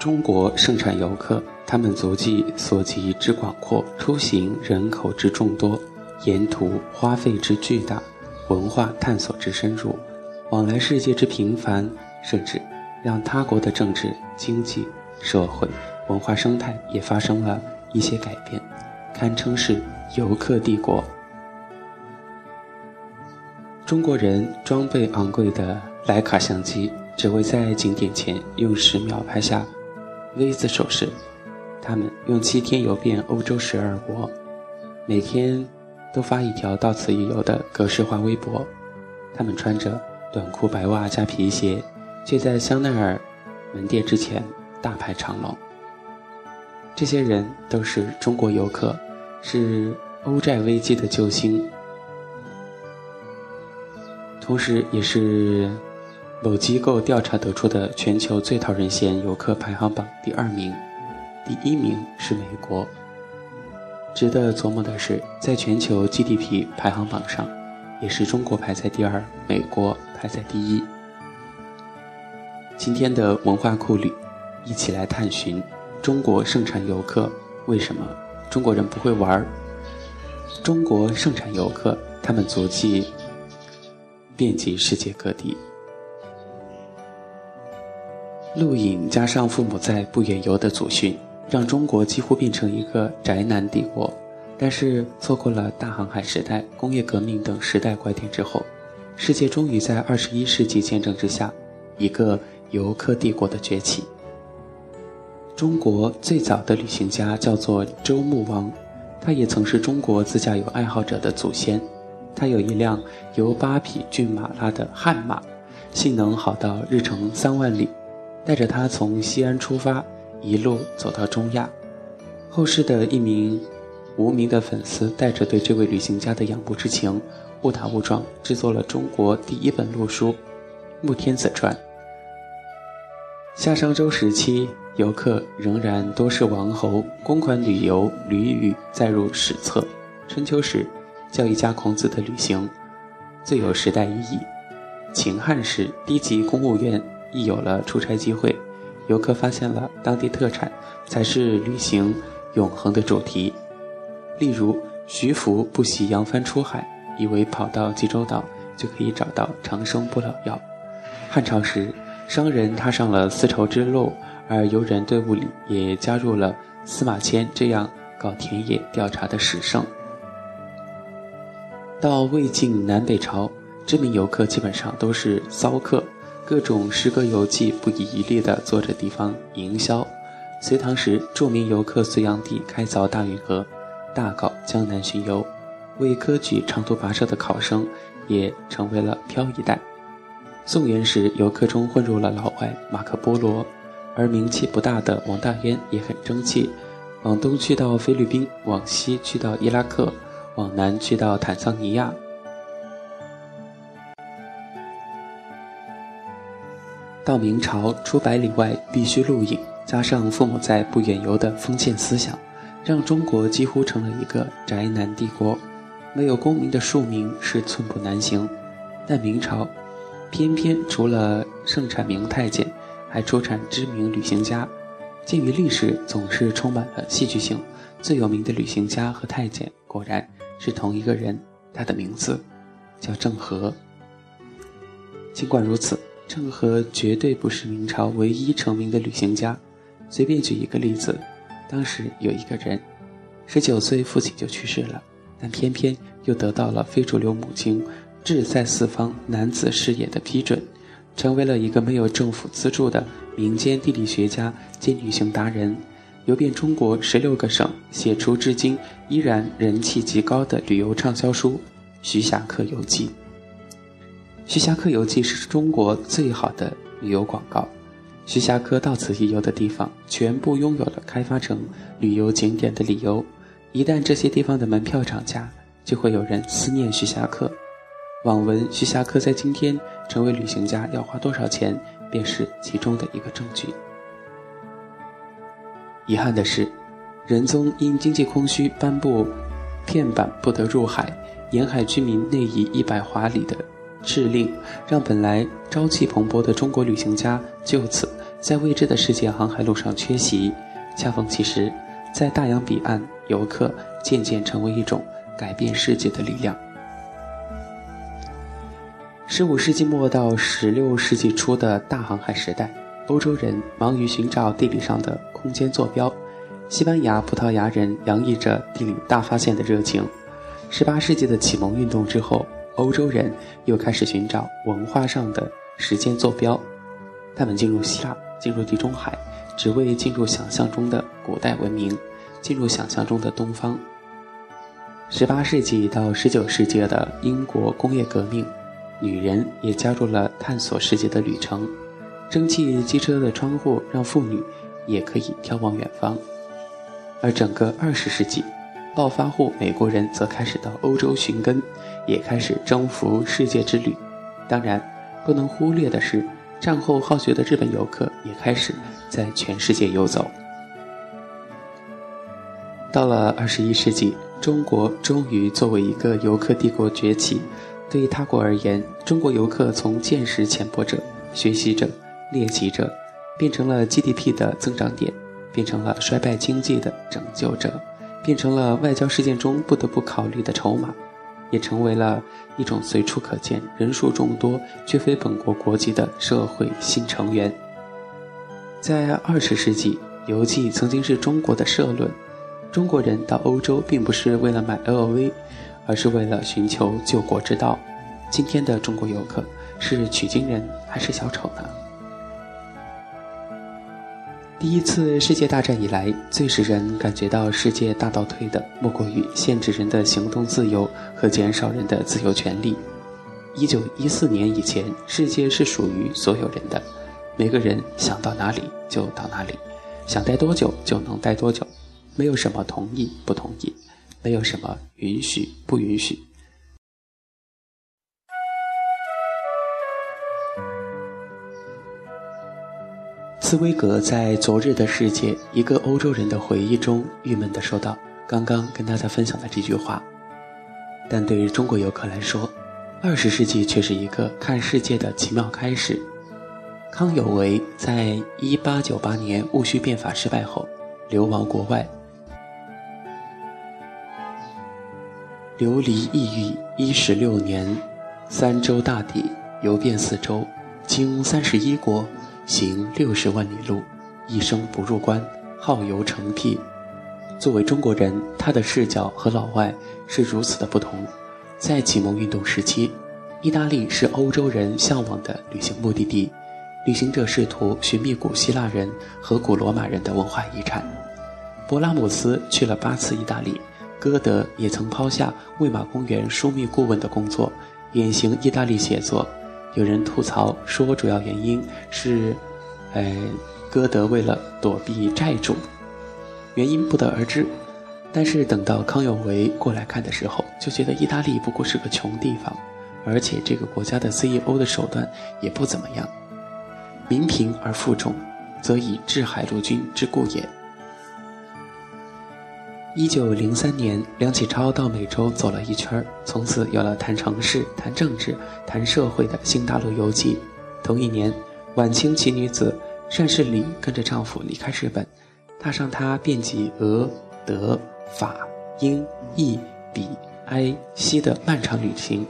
中国盛产游客，他们足迹所及之广阔，出行人口之众多，沿途花费之巨大，文化探索之深入，往来世界之频繁，甚至让他国的政治、经济、社会、文化生态也发生了一些改变，堪称是游客帝国。中国人装备昂贵的徕卡相机，只为在景点前用十秒拍下。V 字手势，他们用七天游遍欧洲十二国，每天都发一条到此一游的格式化微博。他们穿着短裤、白袜加皮鞋，却在香奈儿门店之前大排长龙。这些人都是中国游客，是欧债危机的救星，同时也是。某机构调查得出的全球最讨人嫌游客排行榜第二名，第一名是美国。值得琢磨的是，在全球 GDP 排行榜上，也是中国排在第二，美国排在第一。今天的文化库里，一起来探寻中国盛产游客，为什么中国人不会玩？中国盛产游客，他们足迹遍及世界各地。露营加上父母在不远游的祖训，让中国几乎变成一个宅男帝国。但是错过了大航海时代、工业革命等时代拐点之后，世界终于在二十一世纪见证之下，一个游客帝国的崛起。中国最早的旅行家叫做周穆王，他也曾是中国自驾游爱好者的祖先。他有一辆由八匹骏马拉的悍马，性能好到日程三万里。带着他从西安出发，一路走到中亚。后世的一名无名的粉丝，带着对这位旅行家的仰慕之情，误打误撞制作了中国第一本路书《穆天子传》。夏商周时期，游客仍然多是王侯，公款旅游屡屡载入史册。春秋时，教育家孔子的旅行最有时代意义。秦汉时，低级公务员。一有了出差机会，游客发现了当地特产，才是旅行永恒的主题。例如，徐福不惜扬帆出海，以为跑到济州岛就可以找到长生不老药。汉朝时，商人踏上了丝绸之路，而游人队伍里也加入了司马迁这样搞田野调查的史圣。到魏晋南北朝，知名游客基本上都是骚客。各种诗歌游记不遗余力地做着地方营销。隋唐时，著名游客隋炀帝开凿大运河，大搞江南巡游，为科举长途跋涉的考生也成为了漂移带。宋元时，游客中混入了老外马可波罗，而名气不大的王大渊也很争气，往东去到菲律宾，往西去到伊拉克，往南去到坦桑尼亚。到明朝，出百里外必须露营，加上父母在不远游的封建思想，让中国几乎成了一个宅男帝国。没有功名的庶民是寸步难行。但明朝，偏偏除了盛产明太监，还出产知名旅行家。鉴于历史总是充满了戏剧性，最有名的旅行家和太监果然是同一个人，他的名字叫郑和。尽管如此。郑和绝对不是明朝唯一成名的旅行家。随便举一个例子，当时有一个人，十九岁父亲就去世了，但偏偏又得到了非主流母亲志在四方男子视野的批准，成为了一个没有政府资助的民间地理学家兼旅行达人，游遍中国十六个省，写出至今依然人气极高的旅游畅销书《徐霞客游记》。徐霞客游记是中国最好的旅游广告。徐霞客到此一游的地方，全部拥有了开发成旅游景点的理由。一旦这些地方的门票涨价，就会有人思念徐霞客。网文徐霞客在今天成为旅行家要花多少钱，便是其中的一个证据。遗憾的是，仁宗因经济空虚颁布片板不得入海，沿海居民内移一百华里的。敕令让本来朝气蓬勃的中国旅行家就此在未知的世界航海路上缺席。恰逢其时，在大洋彼岸，游客渐渐成为一种改变世界的力量。十五世纪末到十六世纪初的大航海时代，欧洲人忙于寻找地理上的空间坐标，西班牙、葡萄牙人洋溢着地理大发现的热情。十八世纪的启蒙运动之后，欧洲人又开始寻找文化上的时间坐标，他们进入希腊，进入地中海，只为进入想象中的古代文明，进入想象中的东方。十八世纪到十九世纪的英国工业革命。女人也加入了探索世界的旅程，蒸汽机车的窗户让妇女也可以眺望远方。而整个二十世纪，暴发户美国人则开始到欧洲寻根，也开始征服世界之旅。当然，不能忽略的是，战后好学的日本游客也开始在全世界游走。到了二十一世纪，中国终于作为一个游客帝国崛起。对于他国而言，中国游客从见识浅薄者、学习者、猎奇者，变成了 GDP 的增长点，变成了衰败经济的拯救者，变成了外交事件中不得不考虑的筹码，也成为了一种随处可见、人数众多却非本国国籍的社会新成员。在二十世纪，游记曾经是中国的社论：中国人到欧洲并不是为了买 LV。而是为了寻求救国之道。今天的中国游客是取经人还是小丑呢？第一次世界大战以来，最使人感觉到世界大倒退的，莫过于限制人的行动自由和减少人的自由权利。一九一四年以前，世界是属于所有人的，每个人想到哪里就到哪里，想待多久就能待多久，没有什么同意不同意。没有什么允许不允许。茨威格在《昨日的世界：一个欧洲人的回忆》中郁闷地说道：“刚刚跟大家分享的这句话，但对于中国游客来说，二十世纪却是一个看世界的奇妙开始。”康有为在一八九八年戊戌变法失败后，流亡国外。流离异域一十六年，三洲大地，游遍四周，经三十一国，行六十万里路，一生不入关，好游成癖。作为中国人，他的视角和老外是如此的不同。在启蒙运动时期，意大利是欧洲人向往的旅行目的地，旅行者试图寻觅古希腊人和古罗马人的文化遗产。勃拉姆斯去了八次意大利。歌德也曾抛下魏玛公园枢密顾问的工作，远行意大利写作。有人吐槽说，主要原因是，呃，歌德为了躲避债主，原因不得而知。但是等到康有为过来看的时候，就觉得意大利不过是个穷地方，而且这个国家的 CEO 的手段也不怎么样，民贫而富重，则以治海陆军之故也。一九零三年，梁启超到美洲走了一圈从此有了谈城市、谈政治、谈社会的新大陆游记。同一年，晚清奇女子单士礼跟着丈夫离开日本，踏上她遍及俄、德、法、英、意、比、埃、西的漫长旅行，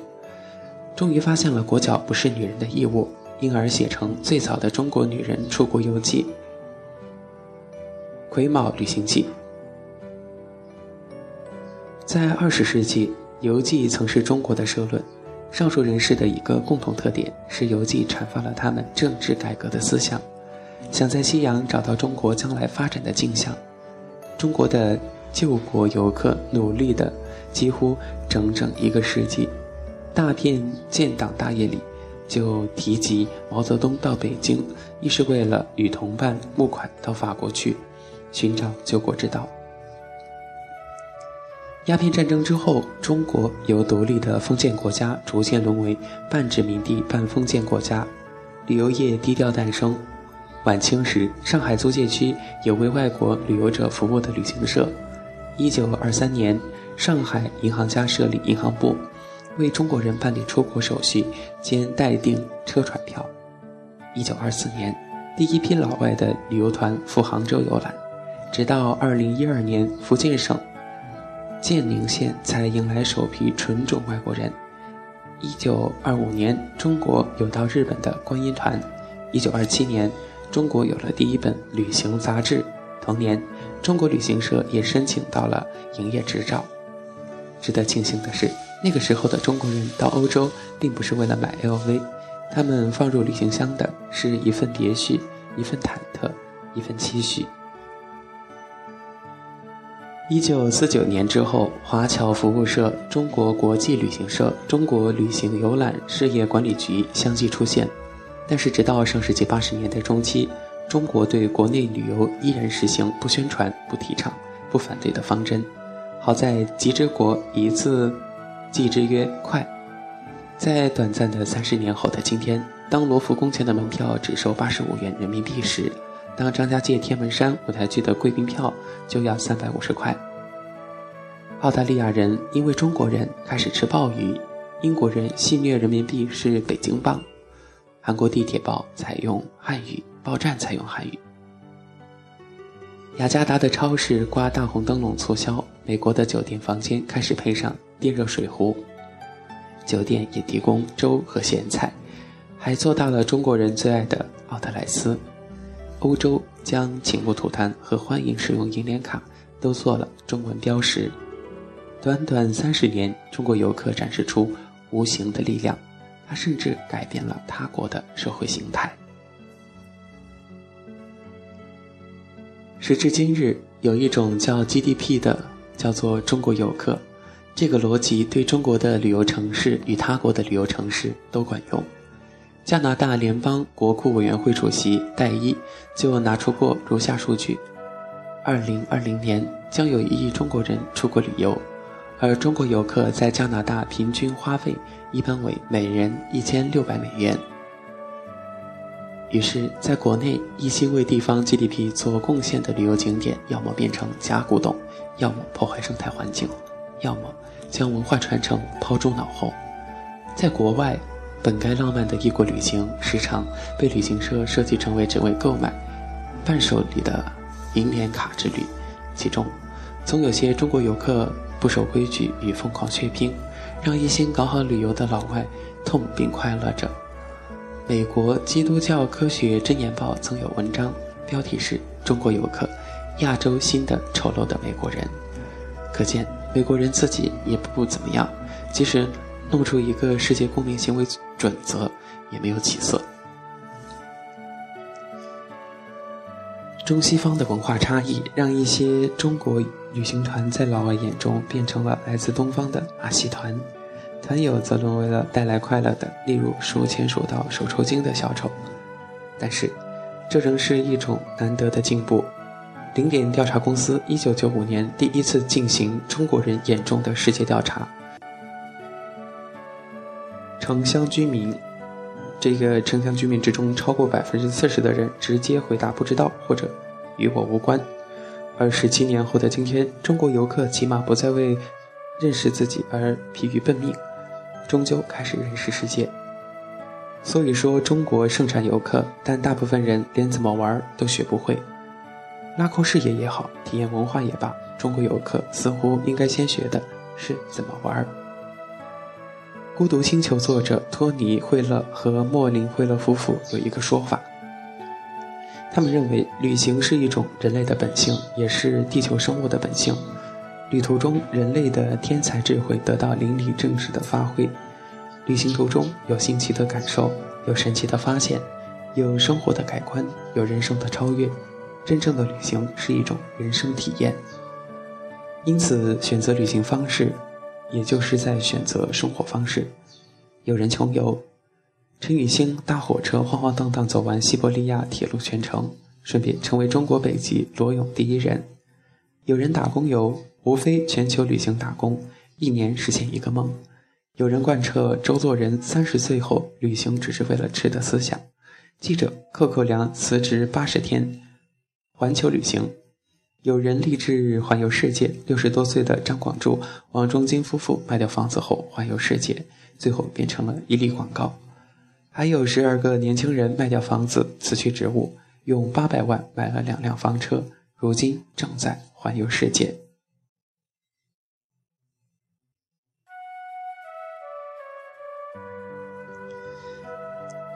终于发现了裹脚不是女人的义务，因而写成最早的中国女人出国游记《癸卯旅行记》。在二十世纪，游记曾是中国的社论。上述人士的一个共同特点是，游记阐发了他们政治改革的思想，想在西洋找到中国将来发展的镜像。中国的救国游客努力的几乎整整一个世纪，大片建党大业里就提及毛泽东到北京，一是为了与同伴募款到法国去，寻找救国之道。鸦片战争之后，中国由独立的封建国家逐渐沦为半殖民地半封建国家，旅游业低调诞生。晚清时，上海租界区有为外国旅游者服务的旅行社。一九二三年，上海银行家设立银行部，为中国人办理出国手续兼代订车船票。一九二四年，第一批老外的旅游团赴杭州游览，直到二零一二年，福建省建宁县才迎来首批纯种外国人。一九二五年，中国有到日本的观音团；一九二七年，中国有了第一本旅行杂志。同年，中国旅行社也申请到了营业执照。值得庆幸的是，那个时候的中国人到欧洲并不是为了买 LV，他们放入旅行箱的是一份别绪、一份忐忑、一份期许。一九四九年之后，华侨服务社、中国国际旅行社、中国旅行游览事业管理局相继出现。但是，直到上世纪八十年代中期，中国对国内旅游依然实行不宣传、不提倡、不反对的方针。好在极之国一字记之曰快，在短暂的三十年后的今天，当罗浮宫前的门票只收八十五元人民币时，当张家界天门山舞台剧的贵宾票就要三百五十块。澳大利亚人因为中国人开始吃鲍鱼，英国人戏谑人民币是北京镑，韩国地铁报采用汉语，报站采用汉语。雅加达的超市挂大红灯笼促销，美国的酒店房间开始配上电热水壶，酒店也提供粥和咸菜，还做到了中国人最爱的奥特莱斯。欧洲将请勿吐痰和欢迎使用银联卡都做了中文标识。短短三十年，中国游客展示出无形的力量，它甚至改变了他国的社会形态。时至今日，有一种叫 GDP 的，叫做中国游客。这个逻辑对中国的旅游城市与他国的旅游城市都管用。加拿大联邦国库委员会主席戴伊就拿出过如下数据：二零二零年将有一亿中国人出国旅游，而中国游客在加拿大平均花费一般为每人一千六百美元。于是，在国内一心为地方 GDP 做贡献的旅游景点，要么变成假古董，要么破坏生态环境，要么将文化传承抛诸脑后。在国外，本该浪漫的异国旅行，时常被旅行社设计成为只为购买伴手礼的银联卡之旅，其中总有些中国游客不守规矩与疯狂血拼，让一心搞好旅游的老外痛并快乐着。美国基督教科学箴言报曾有文章，标题是“中国游客，亚洲新的丑陋的美国人”。可见美国人自己也不怎么样，即使弄出一个世界公民行为准则，也没有起色。中西方的文化差异，让一些中国旅行团在老外眼中变成了来自东方的马戏团。团友则沦为了带来快乐的，例如数钱数到手抽筋的小丑。但是，这仍是一种难得的进步。零点调查公司一九九五年第一次进行中国人眼中的世界调查，城乡居民，这个城乡居民之中，超过百分之四十的人直接回答不知道或者与我无关。而十七年后的今天，中国游客起码不再为认识自己而疲于奔命。终究开始认识世界，所以说中国盛产游客，但大部分人连怎么玩都学不会。拉空视野也好，体验文化也罢，中国游客似乎应该先学的是怎么玩。孤独星球作者托尼·惠勒和莫林·惠勒夫妇有一个说法，他们认为旅行是一种人类的本性，也是地球生物的本性。旅途中，人类的天才智慧得到淋漓尽致的发挥。旅行途中有新奇的感受，有神奇的发现，有生活的改观，有人生的超越。真正的旅行是一种人生体验。因此，选择旅行方式，也就是在选择生活方式。有人穷游，陈雨欣搭火车晃晃荡荡走完西伯利亚铁路全程，顺便成为中国北极裸泳第一人。有人打工游。无非全球旅行打工，一年实现一个梦。有人贯彻周作人三十岁后旅行只是为了吃的思想。记者寇寇良辞职八十天，环球旅行。有人立志环游世界。六十多岁的张广柱、王中金夫妇卖掉房子后环游世界，最后变成了一粒广告。还有十二个年轻人卖掉房子辞去职务，用八百万买了两辆房车，如今正在环游世界。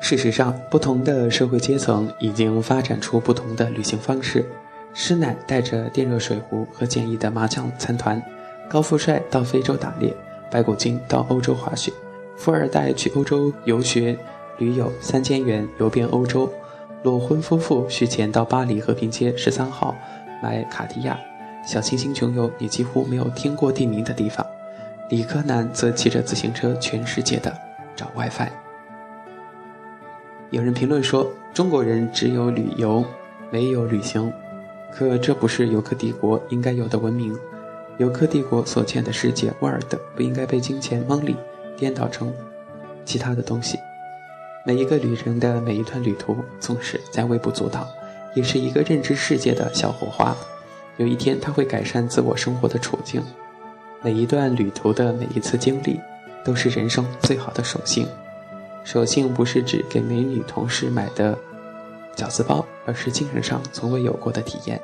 事实上，不同的社会阶层已经发展出不同的旅行方式。师奶带着电热水壶和简易的麻将参团，高富帅到非洲打猎，白骨精到欧洲滑雪，富二代去欧洲游学驴友三千元游遍欧洲，裸婚夫妇续钱到巴黎和平街十三号买卡地亚，小清新穷游你几乎没有听过地名的地方，理科男则骑着自行车全世界的找 WiFi。有人评论说，中国人只有旅游，没有旅行。可这不是游客帝国应该有的文明。游客帝国所见的世界 （world） 不应该被金钱 （money） 颠倒成其他的东西。每一个旅人的每一段旅途，纵使再微不足道，也是一个认知世界的小火花。有一天，他会改善自我生活的处境。每一段旅途的每一次经历，都是人生最好的守信。手信不是指给美女同事买的饺子包，而是精神上从未有过的体验。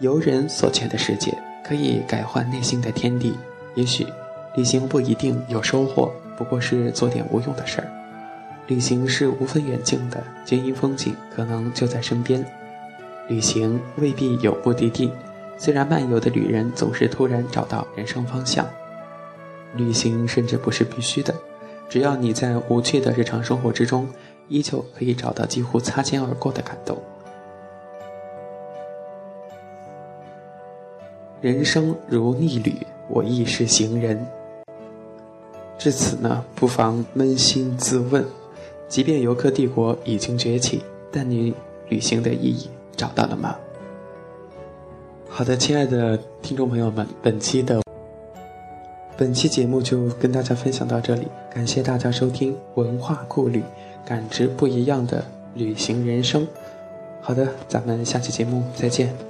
游人所见的世界，可以改换内心的天地。也许旅行不一定有收获，不过是做点无用的事儿。旅行是无分远近的，皆因风景可能就在身边。旅行未必有目的地，虽然漫游的旅人总是突然找到人生方向。旅行甚至不是必须的，只要你在无趣的日常生活之中，依旧可以找到几乎擦肩而过的感动。人生如逆旅，我亦是行人。至此呢，不妨扪心自问：即便游客帝国已经崛起，但你旅行的意义找到了吗？好的，亲爱的听众朋友们，本期的。本期节目就跟大家分享到这里，感谢大家收听文化酷旅，感知不一样的旅行人生。好的，咱们下期节目再见。